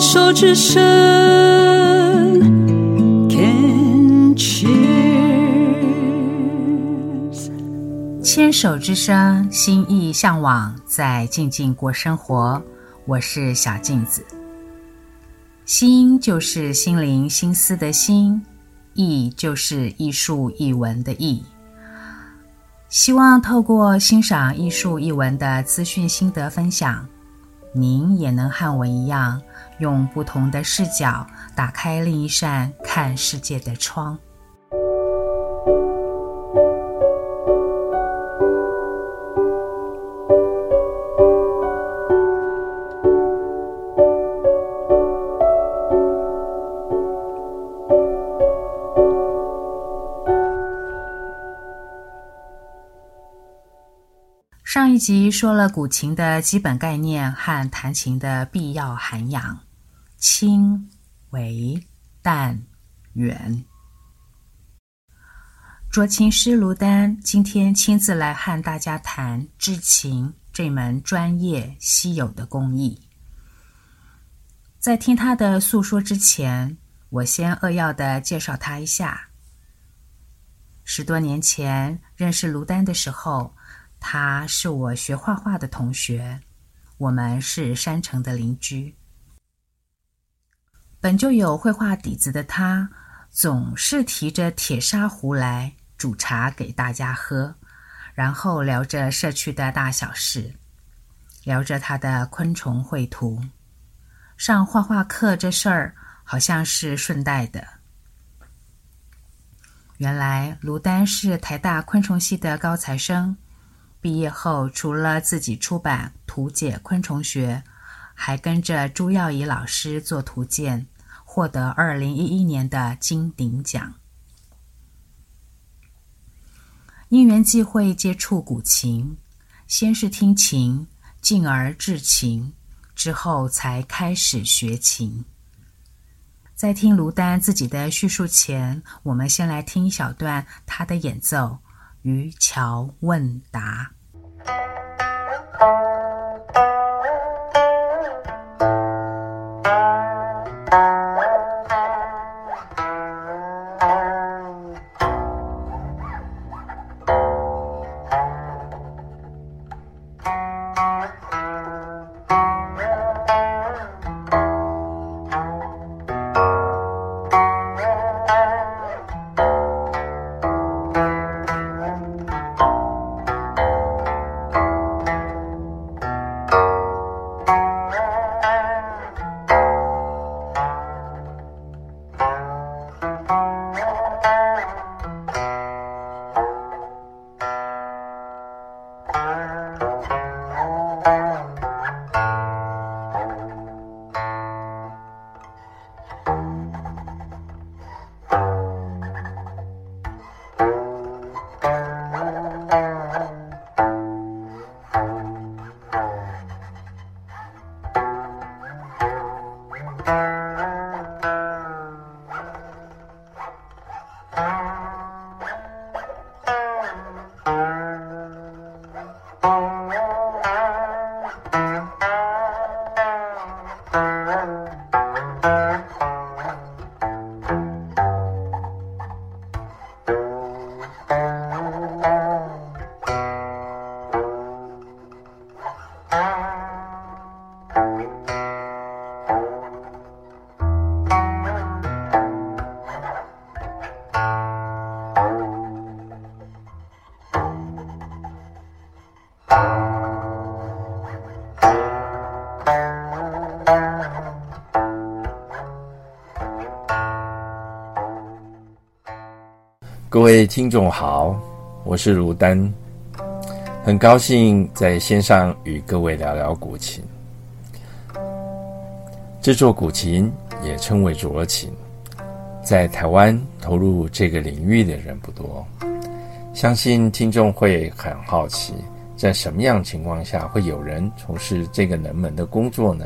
牵手之声，Can cheers。牵手之声，心意向往，在静静过生活。我是小镜子。心就是心灵、心思的心，意就是艺术、艺文的艺。希望透过欣赏艺术、艺文的资讯心得分享。您也能和我一样，用不同的视角打开另一扇看世界的窗。上一集说了古琴的基本概念和弹琴的必要涵养，轻、微、淡、远。斲琴师卢丹今天亲自来和大家谈制琴这门专业稀有的工艺。在听他的诉说之前，我先扼要的介绍他一下。十多年前认识卢丹的时候。他是我学画画的同学，我们是山城的邻居。本就有绘画底子的他，总是提着铁砂壶来煮茶给大家喝，然后聊着社区的大小事，聊着他的昆虫绘图。上画画课这事儿好像是顺带的。原来卢丹是台大昆虫系的高材生。毕业后，除了自己出版《图解昆虫学》，还跟着朱耀仪老师做图鉴，获得二零一一年的金鼎奖。因缘际会接触古琴，先是听琴，进而制琴，之后才开始学琴。在听卢丹自己的叙述前，我们先来听一小段他的演奏。渔樵问答。各位听众好，我是卢丹，很高兴在线上与各位聊聊古琴。制作古琴也称为斲琴，在台湾投入这个领域的人不多，相信听众会很好奇，在什么样情况下会有人从事这个冷门的工作呢？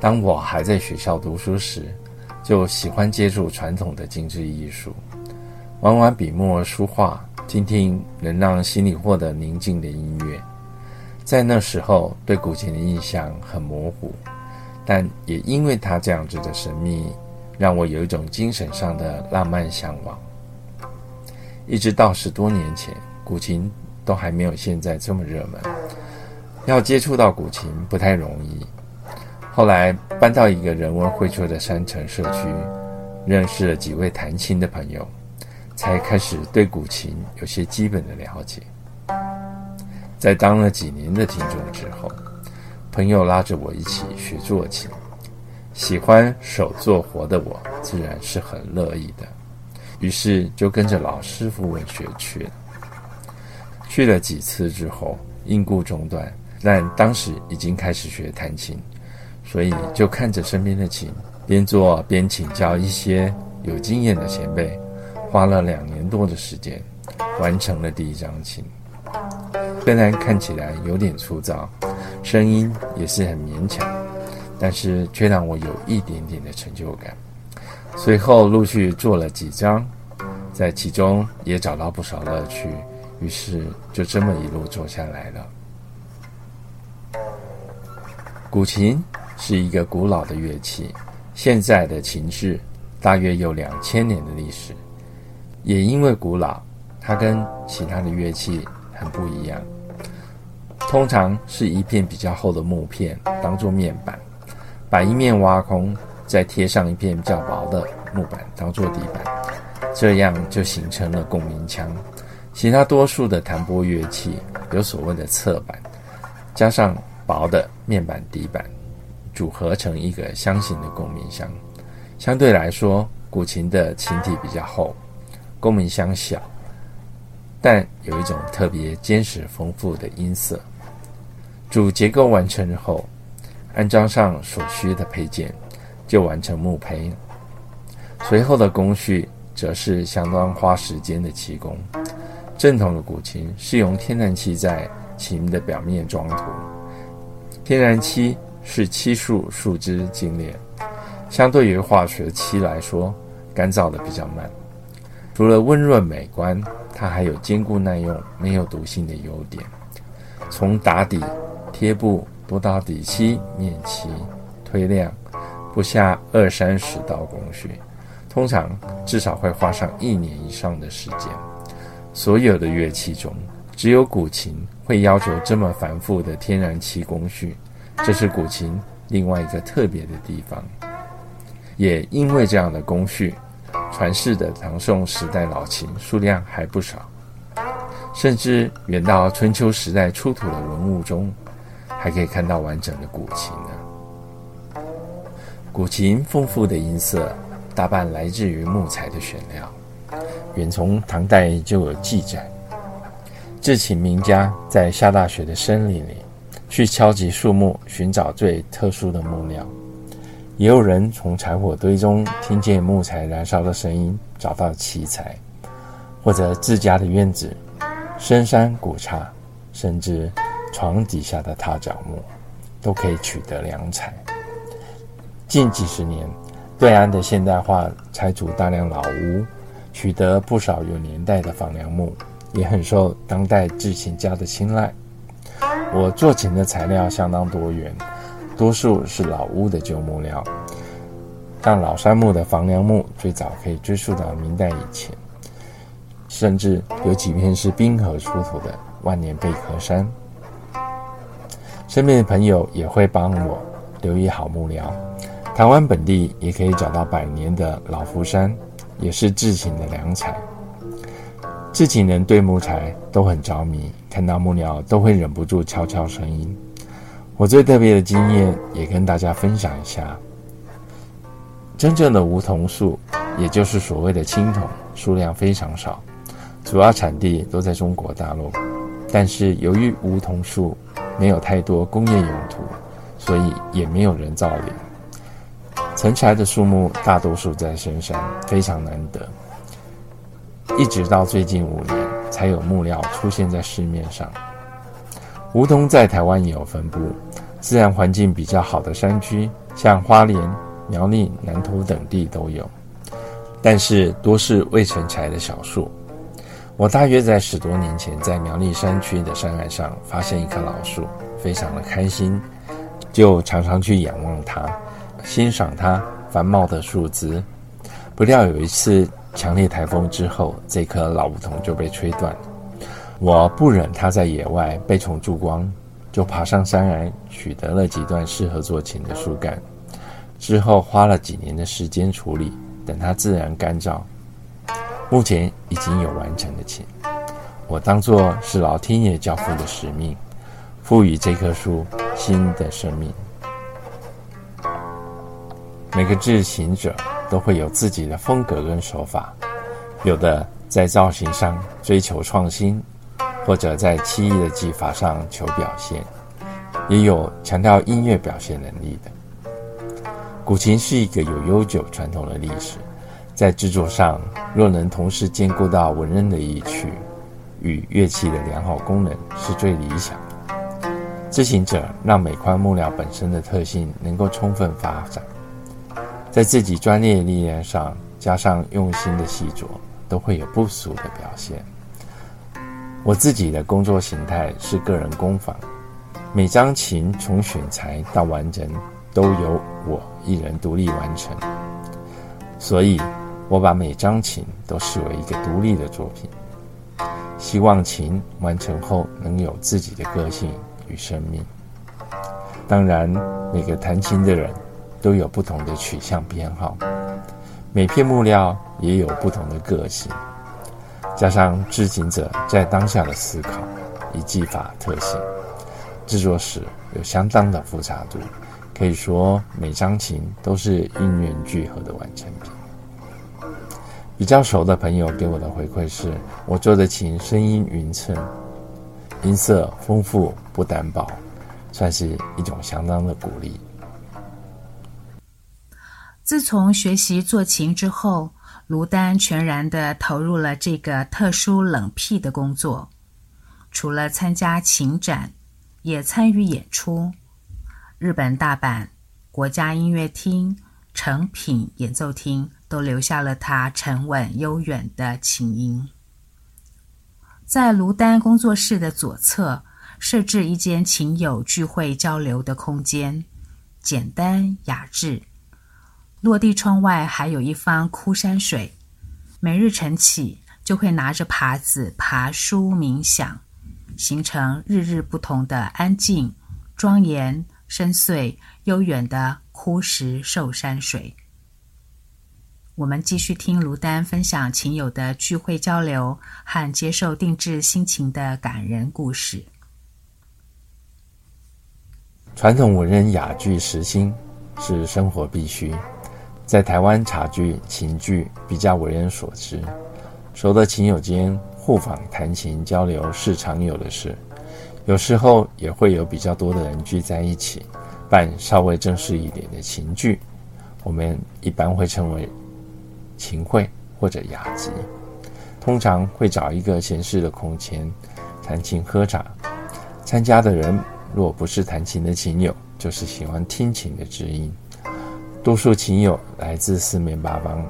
当我还在学校读书时，就喜欢接触传统的精致艺术。玩玩笔墨书画，听听能让心里获得宁静的音乐，在那时候对古琴的印象很模糊，但也因为它这样子的神秘，让我有一种精神上的浪漫向往。一直到十多年前，古琴都还没有现在这么热门，要接触到古琴不太容易。后来搬到一个人文荟萃的山城社区，认识了几位弹琴的朋友，才开始对古琴有些基本的了解。在当了几年的听众之后，朋友拉着我一起学做琴，喜欢手做活的我自然是很乐意的，于是就跟着老师傅们学去了。去了几次之后，因故中断，但当时已经开始学弹琴。所以就看着身边的琴，边做边请教一些有经验的前辈，花了两年多的时间，完成了第一张琴。虽然看起来有点粗糙，声音也是很勉强，但是却让我有一点点的成就感。随后陆续做了几张，在其中也找到不少乐趣，于是就这么一路做下来了。古琴。是一个古老的乐器，现在的琴制大约有两千年的历史。也因为古老，它跟其他的乐器很不一样。通常是一片比较厚的木片当做面板，把一面挖空，再贴上一片较薄的木板当做底板，这样就形成了共鸣腔。其他多数的弹拨乐器有所谓的侧板，加上薄的面板底板。组合成一个箱型的共鸣箱，相对来说，古琴的琴体比较厚，共鸣箱小，但有一种特别坚实丰富的音色。主结构完成后，安装上所需的配件，就完成木胚。随后的工序则是相当花时间的漆工。正统的古琴是用天然漆在琴的表面装涂，天然漆。是漆树树枝精炼，相对于化学漆来说，干燥的比较慢。除了温润美观，它还有坚固耐用、没有毒性的优点。从打底、贴布、多到底漆、面漆、推亮，不下二三十道工序，通常至少会花上一年以上的时间。所有的乐器中，只有古琴会要求这么繁复的天然漆工序。这是古琴另外一个特别的地方，也因为这样的工序，传世的唐宋时代老琴数量还不少，甚至远到春秋时代出土的文物中，还可以看到完整的古琴呢。古琴丰富的音色，大半来自于木材的选料，远从唐代就有记载，制琴名家在下大雪的森林里。去敲击树木，寻找最特殊的木料；也有人从柴火堆中听见木材燃烧的声音，找到奇材；或者自家的院子、深山古刹，甚至床底下的踏脚木，都可以取得良材。近几十年，对岸的现代化拆除大量老屋，取得不少有年代的房梁木，也很受当代制琴家的青睐。我做琴的材料相当多元，多数是老屋的旧木料，但老杉木的房梁木，最早可以追溯到明代以前，甚至有几片是冰河出土的万年贝壳杉。身边的朋友也会帮我留意好木料，台湾本地也可以找到百年的老福杉，也是制琴的良材。制琴人对木材都很着迷，看到木料都会忍不住悄悄声音。我最特别的经验也跟大家分享一下。真正的梧桐树，也就是所谓的青桐，数量非常少，主要产地都在中国大陆。但是由于梧桐树没有太多工业用途，所以也没有人造林。成材的树木大多数在深山，非常难得。一直到最近五年，才有木料出现在市面上。梧桐在台湾也有分布，自然环境比较好的山区，像花莲、苗栗、南投等地都有，但是多是未成材的小树。我大约在十多年前，在苗栗山区的山崖上发现一棵老树，非常的开心，就常常去仰望它，欣赏它繁茂的树枝。不料有一次强烈台风之后，这棵老梧桐就被吹断。我不忍它在野外被虫蛀光，就爬上山来取得了几段适合做琴的树干。之后花了几年的时间处理，等它自然干燥。目前已经有完成的琴，我当作是老天爷交付的使命，赋予这棵树新的生命。每个制琴者都会有自己的风格跟手法，有的在造型上追求创新，或者在漆艺的技法上求表现，也有强调音乐表现能力的。古琴是一个有悠久传统的历史，在制作上若能同时兼顾到文人的意趣与乐器的良好功能，是最理想的。制琴者让每块木料本身的特性能够充分发展，在自己专业的历练上加上用心的细琢，都会有不俗的表现。我自己的工作形态是个人工坊，每张琴从选材到完成，都由我一人独立完成，所以我把每张琴都视为一个独立的作品。希望琴完成后能有自己的个性与生命。当然，每个弹琴的人都有不同的取向偏好，每片木料也有不同的个性，加上制琴者在当下的思考与技法特性，制作时有相当的复杂度。可以说，每张琴都是因缘聚合的完成品。比较熟的朋友给我的回馈是，我做的琴声音匀称，音色丰富不单薄，算是一种相当的鼓励。自从学习做琴之后，卢丹全然地投入了这个特殊冷僻的工作，除了参加琴展，也参与演出。日本大阪国家音乐厅、成品演奏厅都留下了他沉稳悠远的琴音。在卢丹工作室的左侧设置一间琴友聚会交流的空间，简单雅致。落地窗外还有一方枯山水，每日晨起就会拿着耙子爬书冥想，形成日日不同的安静庄严。深邃悠远的枯石寿山水。我们继续听卢丹分享琴友的聚会交流和接受定制心情的感人故事。传统文人雅聚时兴是生活必须，在台湾茶具、琴具比较为人所知，熟的琴友间互访弹琴交流是常有的事。有时候也会有比较多的人聚在一起，办稍微正式一点的琴聚，我们一般会称为琴会或者雅集。通常会找一个闲适的空间，弹琴喝茶。参加的人若不是弹琴的琴友，就是喜欢听琴的知音。多数琴友来自四面八方。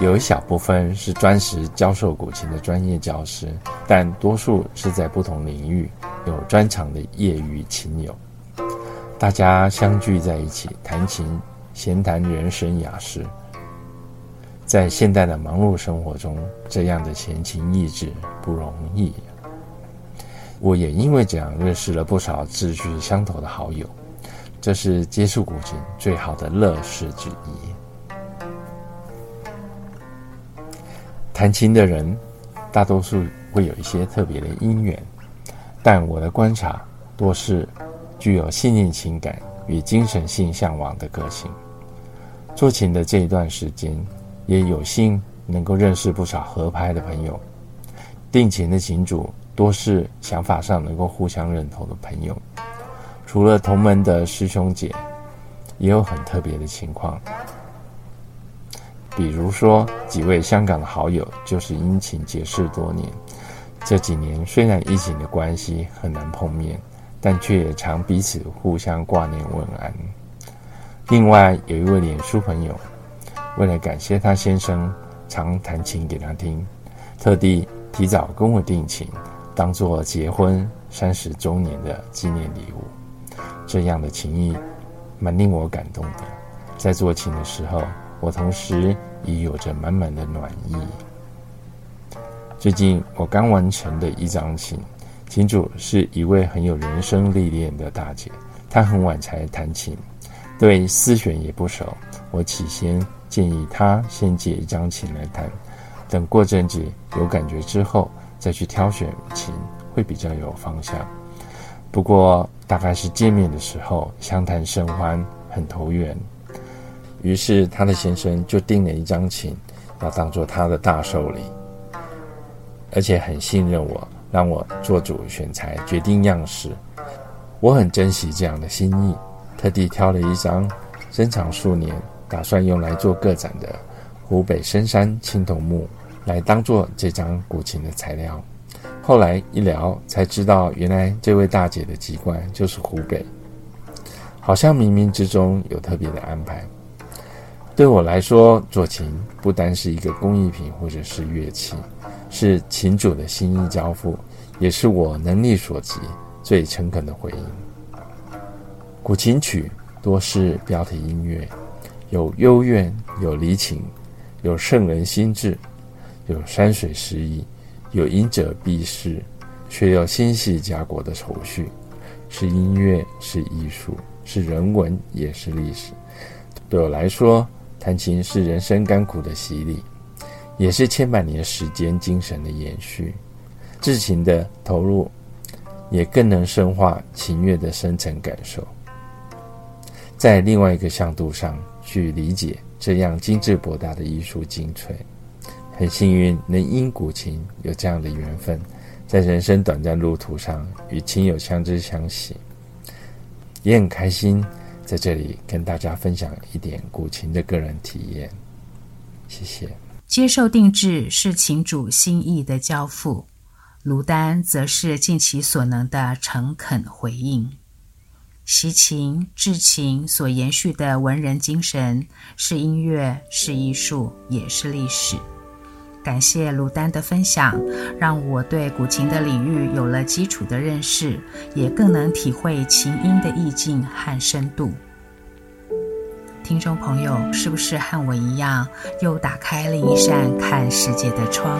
有一小部分是专职教授古琴的专业教师，但多数是在不同领域有专长的业余琴友。大家相聚在一起弹琴，闲谈人生雅事。在现代的忙碌生活中，这样的闲情逸致不容易。我也因为这样认识了不少志趣相投的好友，这是接触古琴最好的乐事之一。弹琴的人，大多数会有一些特别的因缘，但我的观察多是具有细腻情感与精神性向往的个性。做琴的这一段时间，也有幸能够认识不少合拍的朋友。定琴的琴主多是想法上能够互相认同的朋友。除了同门的师兄姐，也有很特别的情况。比如说，几位香港的好友就是因琴结识多年。这几年虽然疫情的关系很难碰面，但却也常彼此互相挂念问安。另外有一位脸书朋友，为了感谢他先生常弹琴给他听，特地提早跟我定琴，当做结婚三十周年的纪念礼物。这样的情谊蛮令我感动的。在做琴的时候，我同时也有着满满的暖意。最近我刚完成的一张琴，琴主是一位很有人生历练的大姐，她很晚才弹琴，对丝弦也不熟。我起先建议她先借一张琴来弹，等过阵子有感觉之后再去挑选琴，会比较有方向。不过大概是见面的时候相谈甚欢，很投缘。于是他的先生就订了一张琴，要当做他的大寿礼，而且很信任我，让我做主选材，决定样式。我很珍惜这样的心意，特地挑了一张珍藏数年，打算用来做个展的湖北深山青铜木，来当做这张古琴的材料。后来一聊才知道，原来这位大姐的籍贯就是湖北，好像冥冥之中有特别的安排。对我来说，做琴不单是一个工艺品或者是乐器，是琴主的心意交付，也是我能力所及最诚恳的回应。古琴曲多是标题音乐，有幽怨，有离情，有圣人心志，有山水诗意，有隐者避世，却又心系家国的愁绪，是音乐，是艺术，是人文，也是历史。对我来说，弹琴是人生甘苦的洗礼，也是千百年时间精神的延续。至情的投入，也更能深化琴乐的深层感受。在另外一个向度上去理解这样精致博大的艺术精粹。很幸运能因古琴有这样的缘分，在人生短暂路途上与琴友相知相惜，也很开心。在这里跟大家分享一点古琴的个人体验，谢谢。接受定制是琴主心意的交付，卢丹则是尽其所能的诚恳回应。习琴、制琴所延续的文人精神，是音乐，是艺术，也是历史。感谢鲁丹的分享，让我对古琴的领域有了基础的认识，也更能体会琴音的意境和深度。听众朋友，是不是和我一样，又打开了一扇看世界的窗？